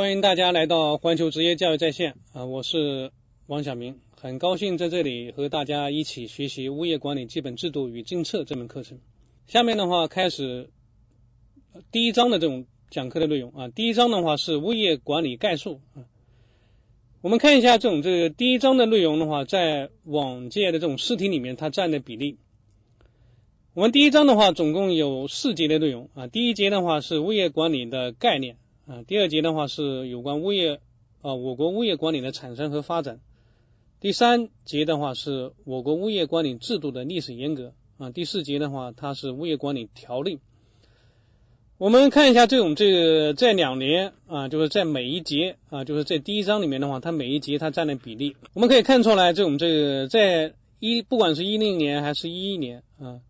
欢迎大家来到环球职业教育在线啊，我是王晓明，很高兴在这里和大家一起学习物业管理基本制度与政策这门课程。下面的话开始第一章的这种讲课的内容啊，第一章的话是物业管理概述啊。我们看一下这种这个第一章的内容的话，在往届的这种试题里面它占的比例。我们第一章的话总共有四节的内容啊，第一节的话是物业管理的概念。啊，第二节的话是有关物业啊，我国物业管理的产生和发展。第三节的话是我国物业管理制度的历史沿革啊。第四节的话，它是物业管理条例。我们看一下这种这个在两年啊，就是在每一节啊，就是在第一章里面的话，它每一节它占的比例，我们可以看出来，这种这个在一不管是一零年还是一一年啊。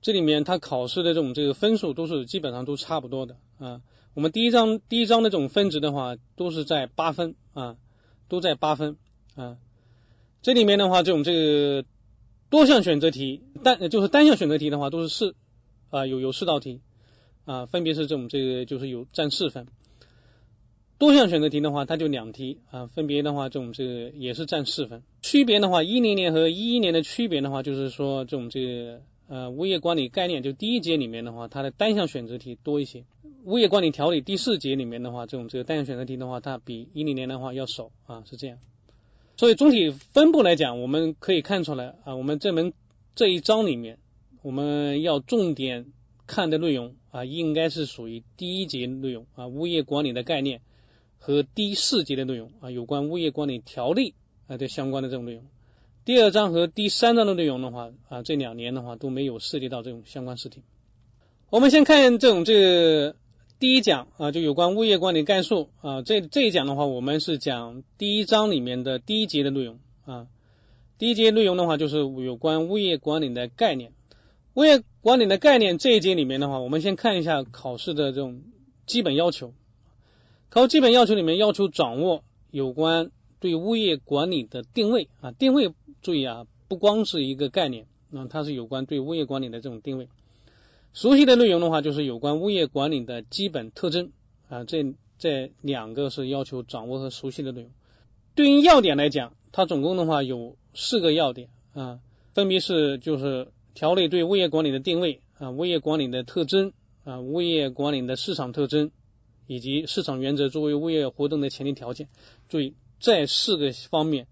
这里面它考试的这种这个分数都是基本上都差不多的啊。我们第一章第一章的这种分值的话，都是在八分啊，都在八分啊。这里面的话，这种这个多项选择题单就是单项选择题的话，都是四啊，有有四道题啊，分别是这种这个就是有占四分。多项选择题的话，它就两题啊，分别的话这种这个也是占四分。区别的话，一零年和一一年的区别的话，就是说这种这个。呃，物业管理概念就第一节里面的话，它的单项选择题多一些。物业管理条例第四节里面的话，这种这个单项选择题的话，它比一零年的话要少啊，是这样。所以总体分布来讲，我们可以看出来啊，我们这门这一章里面，我们要重点看的内容啊，应该是属于第一节内容啊，物业管理的概念和第四节的内容啊，有关物业管理条例啊的相关的这种内容。第二章和第三章的内容的话啊，这两年的话都没有涉及到这种相关试题。我们先看这种这个第一讲啊，就有关物业管理概述啊。这这一讲的话，我们是讲第一章里面的第一节的内容啊。第一节内容的话，就是有关物业管理的概念。物业管理的概念这一节里面的话，我们先看一下考试的这种基本要求。考基本要求里面要求掌握有关对物业管理的定位啊，定位。注意啊，不光是一个概念，那它是有关对物业管理的这种定位。熟悉的内容的话，就是有关物业管理的基本特征啊，这这两个是要求掌握和熟悉的内容。对应要点来讲，它总共的话有四个要点啊，分别是就是条例对物业管理的定位啊，物业管理的特征啊，物业管理的市场特征以及市场原则作为物业活动的前提条件。注意这四个方面。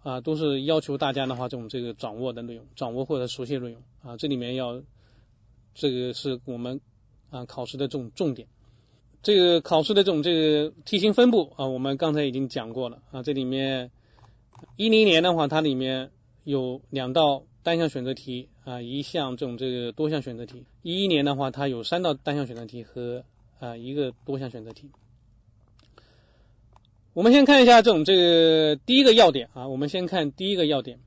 啊，都是要求大家的话，这种这个掌握的内容，掌握或者熟悉的内容啊，这里面要这个是我们啊考试的这种重点。这个考试的这种这个题型分布啊，我们刚才已经讲过了啊。这里面一零年的话，它里面有两道单项选择题啊，一项这种这个多项选择题。一一年的话，它有三道单项选择题和啊一个多项选择题。我们先看一下这种这个第一个要点啊，我们先看第一个要点。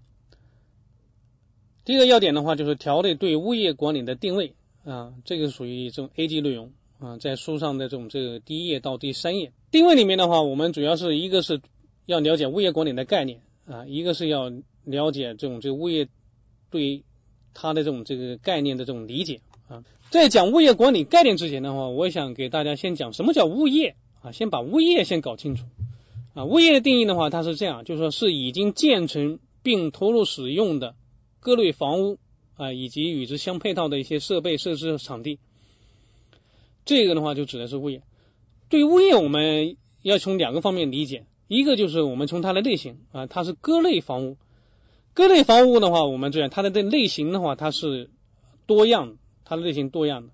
第一个要点的话，就是条例对物业管理的定位啊，这个属于这种 A 级内容啊，在书上的这种这个第一页到第三页。定位里面的话，我们主要是一个是要了解物业管理的概念啊，一个是要了解这种这个物业对它的这种这个概念的这种理解啊。在讲物业管理概念之前的话，我想给大家先讲什么叫物业啊，先把物业先搞清楚。啊，物业的定义的话，它是这样，就是说是已经建成并投入使用的各类房屋啊，以及与之相配套的一些设备、设施、场地。这个的话就指的是物业。对物业，我们要从两个方面理解，一个就是我们从它的类型啊，它是各类房屋。各类房屋的话，我们这样，它的这类型的话，它是多样，它的类型多样的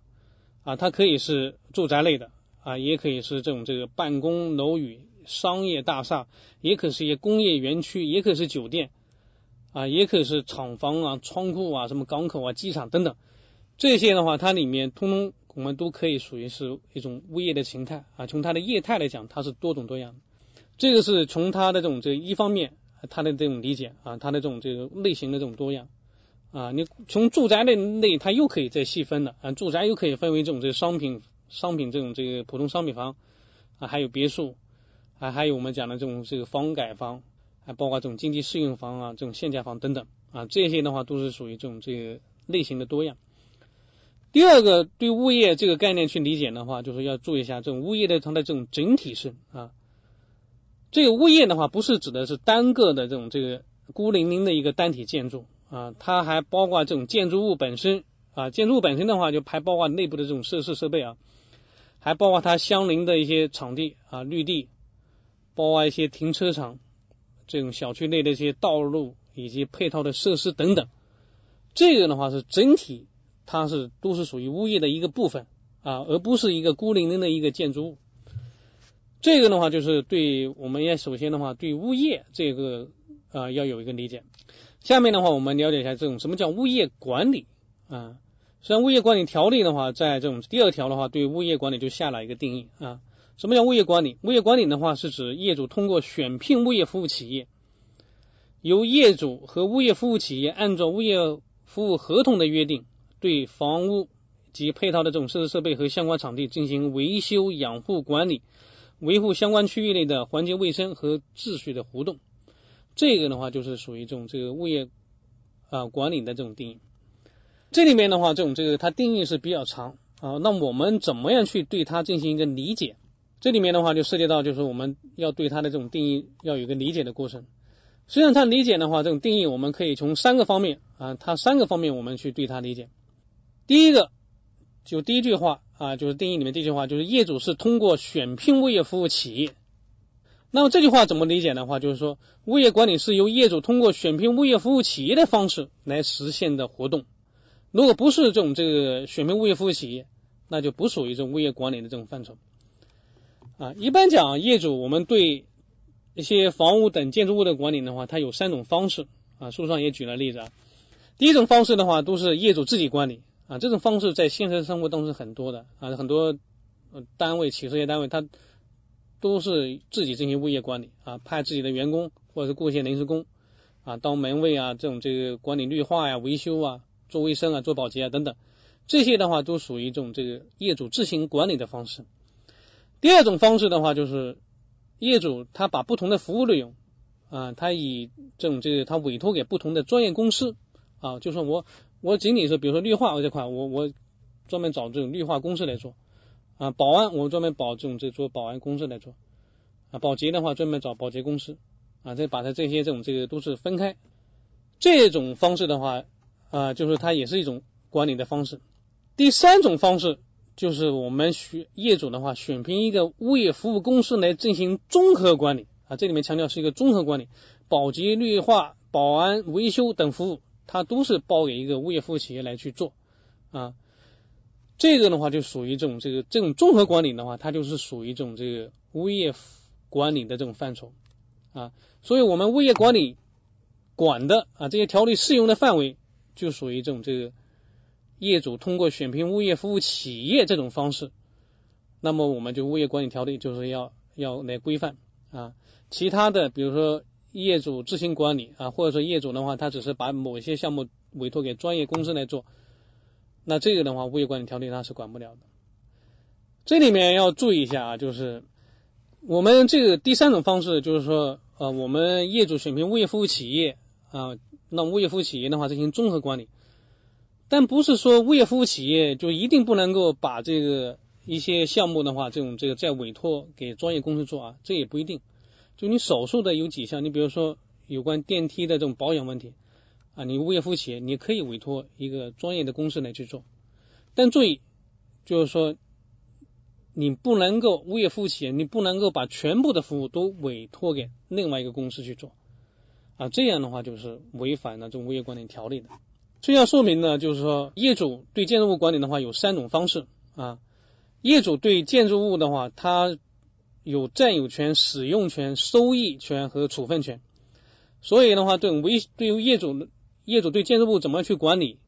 啊，它可以是住宅类的啊，也可以是这种这个办公楼宇。商业大厦也可是一些工业园区，也可是酒店啊，也可以是厂房啊、仓库啊、什么港口啊、机场等等。这些的话，它里面通通我们都可以属于是一种物业的形态啊。从它的业态来讲，它是多种多样的。这个是从它的这种这一方面，它的这种理解啊，它的这种这个类型的这种多样啊。你从住宅的类，它又可以再细分的啊。住宅又可以分为这种这个商品商品这种这个普通商品房啊，还有别墅。还还有我们讲的这种这个房改房，还包括这种经济适用房啊，这种限价房等等啊，这些的话都是属于这种这个类型的多样。第二个，对物业这个概念去理解的话，就是要注意一下这种物业的它的这种整体性啊。这个物业的话，不是指的是单个的这种这个孤零零的一个单体建筑啊，它还包括这种建筑物本身啊，建筑物本身的话就还包括内部的这种设施设备啊，还包括它相邻的一些场地啊，绿地，包括一些停车场，这种小区内的一些道路以及配套的设施等等。这个的话是整体。它是都是属于物业的一个部分啊，而不是一个孤零零的一个建筑物。这个的话，就是对我们要首先的话，对物业这个啊要有一个理解。下面的话，我们了解一下这种什么叫物业管理啊。实际上，物业管理条例的话，在这种第二条的话，对物业管理就下了一个定义啊。什么叫物业管理？物业管理的话，是指业主通过选聘物业服务企业，由业主和物业服务企业按照物业服务合同的约定。对房屋及配套的这种设施设备和相关场地进行维修、养护、管理，维护相关区域内的环境卫生和秩序的活动。这个的话就是属于这种这个物业啊管理的这种定义。这里面的话，这种这个它定义是比较长啊。那我们怎么样去对它进行一个理解？这里面的话就涉及到就是我们要对它的这种定义要有一个理解的过程。实际上，它理解的话，这种定义我们可以从三个方面啊，它三个方面我们去对它理解。第一个，就第一句话啊，就是定义里面第一句话，就是业主是通过选聘物业服务企业。那么这句话怎么理解的话，就是说物业管理是由业主通过选聘物业服务企业的方式来实现的活动。如果不是这种这个选聘物业服务企业，那就不属于这种物业管理的这种范畴。啊，一般讲业主，我们对一些房屋等建筑物的管理的话，它有三种方式啊，书上也举了例子啊。第一种方式的话，都是业主自己管理。啊，这种方式在现实生活当中是很多的啊，很多单位、企事业单位，他都是自己进行物业管理啊，派自己的员工或者是雇一些临时工啊，当门卫啊，这种这个管理绿化呀、维修啊、做卫生啊、做保洁啊等等，这些的话都属于这种这个业主自行管理的方式。第二种方式的话，就是业主他把不同的服务内容啊，他以这种这个他委托给不同的专业公司啊，就说我。我仅仅是比如说绿化这块，我我专门找这种绿化公司来做啊，保安我专门保这种这做保安公司来做啊，保洁的话专门找保洁公司啊，再把它这些这种这个都是分开，这种方式的话啊，就是它也是一种管理的方式。第三种方式就是我们选业主的话，选聘一个物业服务公司来进行综合管理啊，这里面强调是一个综合管理，保洁、绿化、保安、维修等服务。它都是包给一个物业服务企业来去做啊，这个的话就属于这种这个这种综合管理的话，它就是属于这种这个物业管理的这种范畴啊，所以我们物业管理管的啊这些条例适用的范围就属于这种这个业主通过选聘物业服务企业这种方式，那么我们就物业管理条例就是要要来规范啊，其他的比如说。业主自行管理啊，或者说业主的话，他只是把某些项目委托给专业公司来做，那这个的话，物业管理条例它是管不了的。这里面要注意一下啊，就是我们这个第三种方式，就是说呃，我们业主选聘物业服务企业啊，那物业服务企业的话进行综合管理，但不是说物业服务企业就一定不能够把这个一些项目的话，这种这个再委托给专业公司做啊，这也不一定。就你少数的有几项，你比如说有关电梯的这种保养问题啊，你物业服务企业你可以委托一个专业的公司来去做，但注意，就是说你不能够物业服务企业你不能够把全部的服务都委托给另外一个公司去做啊，这样的话就是违反了这种物业管理条例的。这要说明呢，就是说业主对建筑物管理的话有三种方式啊，业主对建筑物的话他。有占有权、使用权、收益权和处分权，所以的话，对维对于业主，业主对建筑物怎么去管理，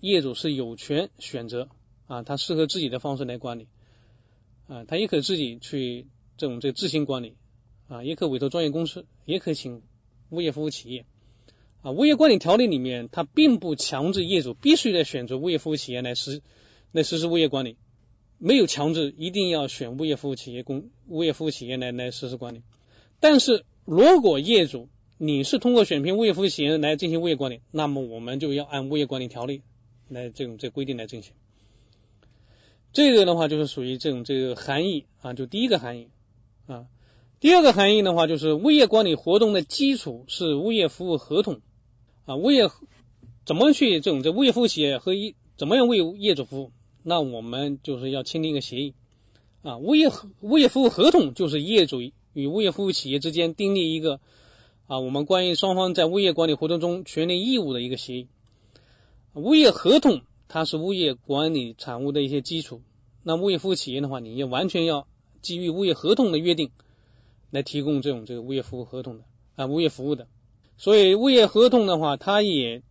业主是有权选择啊，他适合自己的方式来管理啊，他也可以自己去这种这自行管理啊，也可委托专业公司，也可以请物业服务企业啊。物业管理条例里面，它并不强制业主必须得选择物业服务企业来实来实施物业管理。没有强制一定要选物业服务企业公物业服务企业来来实施管理，但是如果业主你是通过选聘物业服务企业来进行物业管理，那么我们就要按物业管理条例来这种这规定来进行。这个的话就是属于这种这个含义啊，就第一个含义啊。第二个含义的话就是物业管理活动的基础是物业服务合同啊，物业怎么去这种这物业服务企业和一怎么样为业主服务？那我们就是要签订一个协议啊，物业物业服务合同就是业主与物业服务企业之间订立一个啊，我们关于双方在物业管理活动中权利义务的一个协议。物业合同它是物业管理产物的一些基础，那物业服务企业的话，你也完全要基于物业合同的约定来提供这种这个物业服务合同的啊，物业服务的。所以物业合同的话，它也。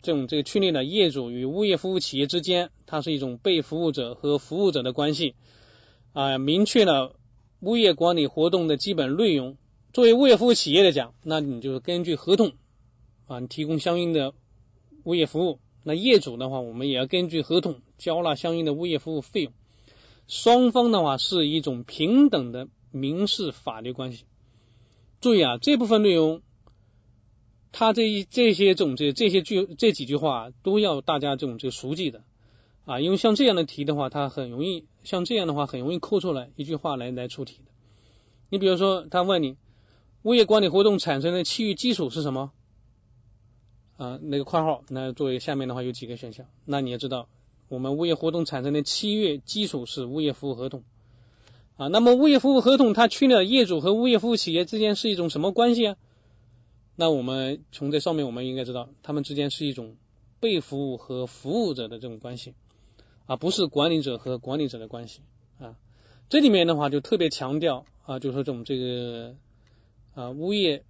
这种这个确立了业主与物业服务企业之间，它是一种被服务者和服务者的关系啊，明确了物业管理活动的基本内容。作为物业服务企业来讲，那你就是根据合同啊，你提供相应的物业服务。那业主的话，我们也要根据合同交纳相应的物业服务费用。双方的话是一种平等的民事法律关系。注意啊，这部分内容。他这一这些这种这这些句这几句话都要大家这种这熟记的啊，因为像这样的题的话，它很容易像这样的话很容易抠出来一句话来来出题的。你比如说，他问你物业管理活动产生的契约基础是什么啊？那个括号，那作为下面的话有几个选项，那你也知道，我们物业活动产生的契约基础是物业服务合同啊。那么物业服务合同它确立了业主和物业服务企业之间是一种什么关系啊？那我们从这上面我们应该知道，他们之间是一种被服务和服务者的这种关系，啊，不是管理者和管理者的关系啊。这里面的话就特别强调啊，就是说这种这个啊物业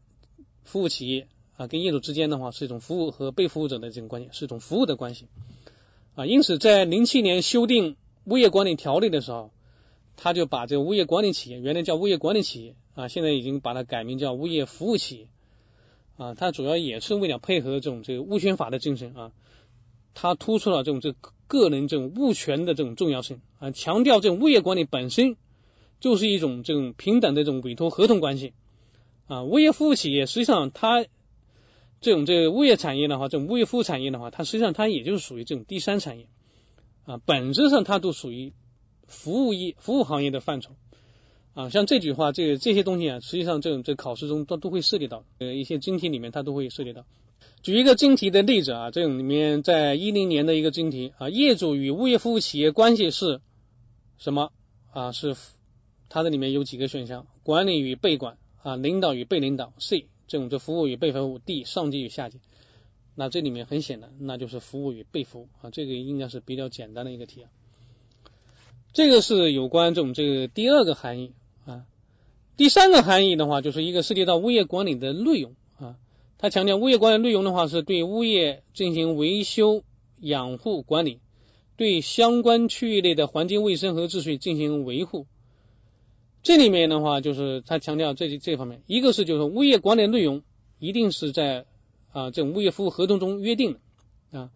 服务企业啊跟业主之间的话是一种服务和被服务者的这种关系，是一种服务的关系啊。因此，在零七年修订物业管理条例的时候，他就把这个物业管理企业原来叫物业管理企业啊，现在已经把它改名叫物业服务企业。啊，它主要也是为了配合这种这个物权法的精神啊，它突出了这种这个个人这种物权的这种重要性啊，强调这种物业管理本身就是一种这种平等的这种委托合同关系啊，物业服务企业实际上它这种这个物业产业的话，这种物业服务产业的话，它实际上它也就是属于这种第三产业啊，本质上它都属于服务业服务行业的范畴。啊，像这句话，这个这些东西啊，实际上这种这考试中都都会涉及到，呃，一些真题里面它都会涉及到。举一个真题的例子啊，这种里面在一零年的一个真题啊，业主与物业服务企业关系是什么啊？是它的里面有几个选项：管理与被管啊，领导与被领导，C 这种这服务与被服务，D 上级与下级。那这里面很显然，那就是服务与被服务啊，这个应该是比较简单的一个题啊。这个是有关这种这个第二个含义。第三个含义的话，就是一个涉及到物业管理的内容啊。他强调物业管理内容的话，是对物业进行维修、养护、管理，对相关区域内的环境卫生和秩序进行维护。这里面的话，就是他强调这这方面，一个是就是物业管理内容一定是在啊这种物业服务合同中约定的啊。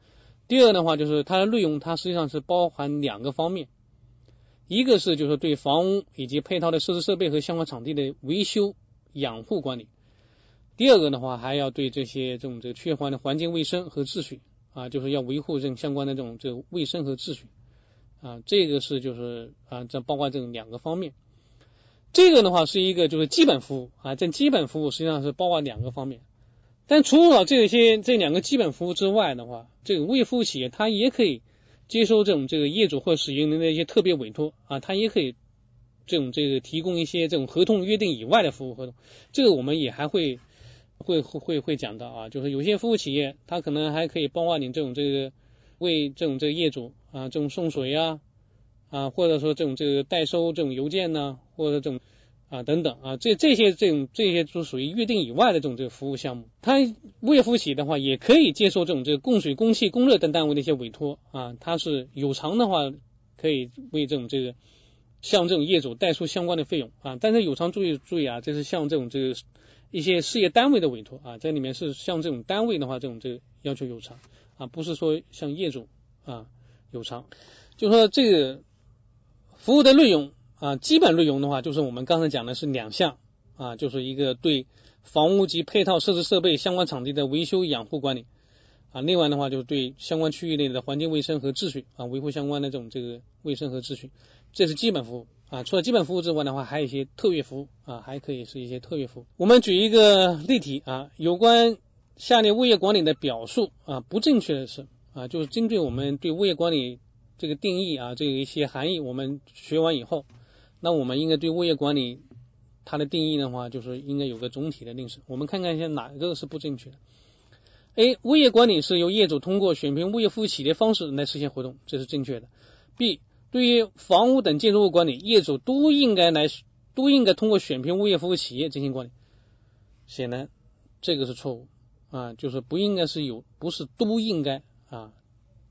第二的话，就是它的内容，它实际上是包含两个方面。一个是就是对房屋以及配套的设施设备和相关场地的维修养护管理，第二个的话还要对这些这种这个区域环的环境卫生和秩序啊，就是要维护这种相关的这种这个卫生和秩序。啊，这个是就是啊这包括这种两个方面，这个的话是一个就是基本服务啊，这基本服务实际上是包括两个方面，但除了这些这两个基本服务之外的话，这个物业服务企业它也可以。接收这种这个业主或使用人的一些特别委托啊，他也可以这种这个提供一些这种合同约定以外的服务合同，这个我们也还会会会会讲到啊，就是有些服务企业他可能还可以包括你这种这个为这种这个业主啊这种送水啊啊，或者说这种这个代收这种邮件呢，或者这种。啊，等等啊，这这些这种这些都属于约定以外的这种这个服务项目。它物业服务企业的话，也可以接受这种这个供水、供气、供热等单位的一些委托啊。它是有偿的话，可以为这种这个向这种业主代收相关的费用啊。但是有偿注意注意啊，这是向这种这个一些事业单位的委托啊，在里面是像这种单位的话，这种这个要求有偿啊，不是说像业主啊有偿。就说这个服务的内容。啊，基本内容的话，就是我们刚才讲的是两项啊，就是一个对房屋及配套设施设备相关场地的维修养护管理啊，另外的话就是对相关区域内的环境卫生和秩序啊，维护相关的这种这个卫生和秩序，这是基本服务啊。除了基本服务之外的话，还有一些特约服务啊，还可以是一些特约服务。我们举一个例题啊，有关下列物业管理的表述啊不正确的是啊，就是针对我们对物业管理这个定义啊，这个一些含义我们学完以后，那我们应该对物业管理它的定义的话，就是应该有个总体的认识。我们看看一下哪个是不正确的。A. 物业管理是由业主通过选聘物业服务企业的方式来实现活动，这是正确的。B. 对于房屋等建筑物管理，业主都应该来都应该通过选聘物业服务企业进行管理。显然这个是错误啊，就是不应该是有，不是都应该啊。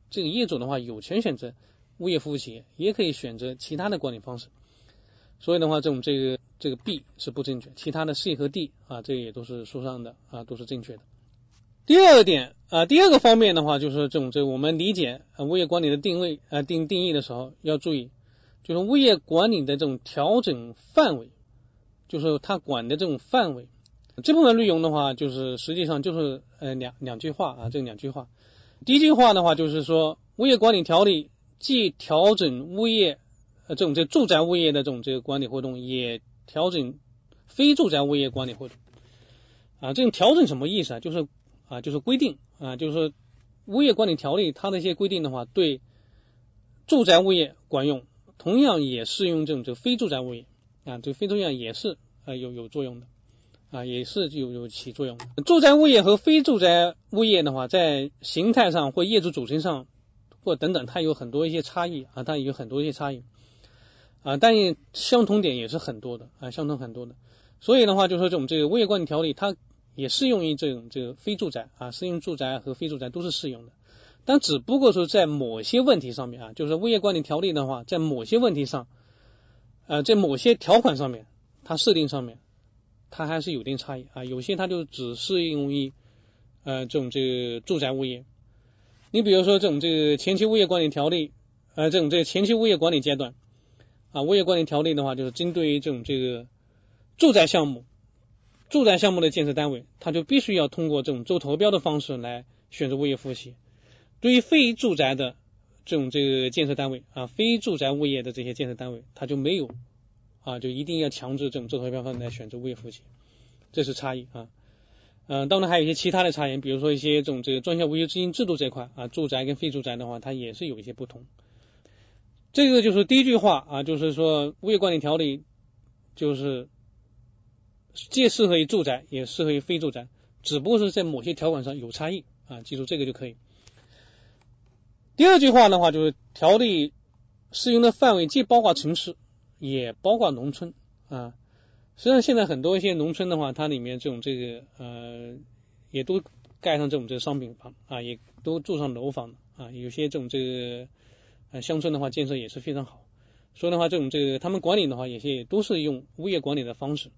这个业主的话有权选择物业服务企业，也可以选择其他的管理方式。所以的话，这种这个这个 B 是不正确，其他的 C 和 D 啊，这也都是书上的啊，都是正确的。第二点啊，第二个方面的话，就是这种这我们理解啊物业管理的定位啊定定义的时候要注意，就是物业管理的这种调整范围，就是它管的这种范围。这部分内容的话，就是实际上就是呃两两句话啊，这两句话。第一句话的话就是说，物业管理条例既调整物业呃这种这住宅物业的这种这个管理活动，也调整非住宅物业管理活动啊。这种调整什么意思啊？就是。啊，就是规定啊，就是说物业管理条例它的一些规定的话，对住宅物业管用，同样也适用这种这非住宅物业啊，这个非住宅也是啊有有作用的啊，也是有有起作用的。住宅物业和非住宅物业的话，在形态上或业主组成上或等等，它有很多一些差异啊，它有很多一些差异啊，但相同点也是很多的啊，相同很多的。所以的话，就说这种这个物业管理条例它。也适用于这种这个非住宅啊，适用住宅和非住宅都是适用的，但只不过说在某些问题上面啊，就是物业管理条例的话，在某些问题上，呃，在某些条款上面，它设定上面，它还是有一定差异啊，有些它就只适用于呃这种这个住宅物业，你比如说这种这个前期物业管理条例，呃，这种这个前期物业管理阶段啊，物业管理条例的话，就是针对于这种这个住宅项目。住宅项目的建设单位，他就必须要通过这种招投标的方式来选择物业服务企业。对于非住宅的这种这个建设单位啊，非住宅物业的这些建设单位，他就没有啊，就一定要强制这种招投标方式来选择物业服务企业，这是差异啊。嗯，当然还有一些其他的差异，比如说一些这种这个专项维修资金制度这块啊，住宅跟非住宅的话，它也是有一些不同。这个就是第一句话啊，就是说物业管理条例就是。既适合于住宅，也适合于非住宅，只不过是在某些条款上有差异啊，记住这个就可以。第二句话的话，就是条例适用的范围既包括城市，也包括农村啊。实际上，现在很多一些农村的话，它里面这种这个呃，也都盖上这种这个商品房啊，也都住上楼房啊。有些这种这个呃乡村的话，建设也是非常好。所以的话，这种这个他们管理的话，有些都是用物业管理的方式。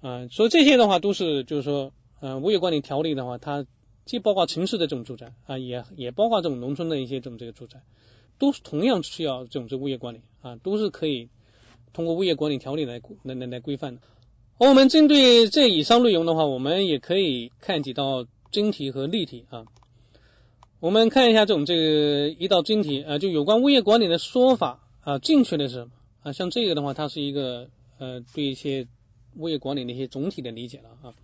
啊，所以这些的话都是，就是说，呃，物业管理条例的话，它既包括城市的这种住宅啊，也也包括这种农村的一些这种这个住宅，都是同样需要这种这物业管理啊，都是可以通过物业管理条例来来来来规范的。我们针对这以上内容的话，我们也可以看几道真题和例题啊。我们看一下这种这个一道真题啊，就有关物业管理的说法啊，正确的是什么啊？像这个的话，它是一个呃对一些。物业管理的一些总体的理解了啊，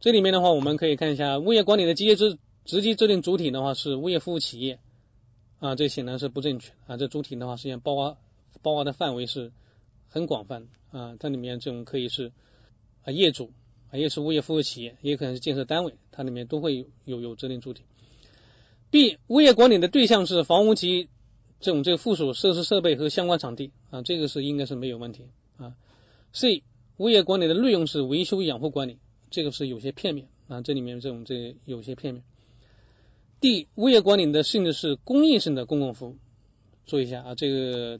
这里面的话，我们可以看一下物业管理的直接制直接制定主体的话是物业服务企业啊，这显然是不正确啊。这主体的话，实际上包括包括的范围是很广泛啊，这里面这种可以是啊业主啊，也是物业服务企业，也可能是建设单位，它里面都会有有制定主体。B 物业管理的对象是房屋及这种这个附属设施设备和相关场地啊，这个是应该是没有问题啊。C 物业管理的内容是维修养护管理，这个是有些片面啊，这里面这种这有些片面。D 物业管理的性质是公益性的公共服务，注意一下啊，这个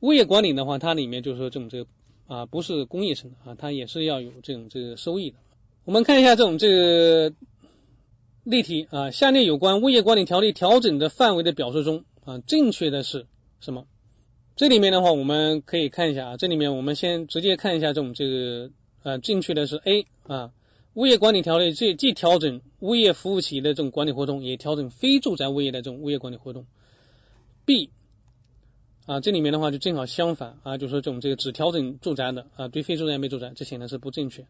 物业管理的话，它里面就是说这种这个啊不是公益性的啊，它也是要有这种这个收益的。我们看一下这种这个例题啊，下列有关物业管理条例调整的范围的表述中啊，正确的是什么？这里面的话，我们可以看一下啊，这里面我们先直接看一下这种这个呃，正确的是 A 啊，物业管理条例既既调整物业服务企业的这种管理活动，也调整非住宅物业的这种物业管理活动。B 啊，这里面的话就正好相反啊，就说这种这个只调整住宅的啊，对非住宅没住宅，这显然是不正确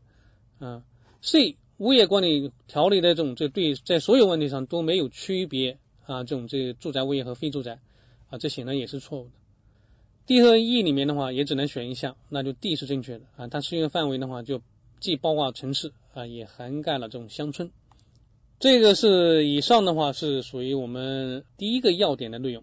啊。C 物业管理条例的这种这对在所有问题上都没有区别啊，这种这住宅物业和非住宅啊，这显然也是错误的。D 和 E 里面的话也只能选一项，那就 D 是正确的啊，它适用范围的话就既包括城市啊，也涵盖了这种乡村。这个是以上的话是属于我们第一个要点的内容。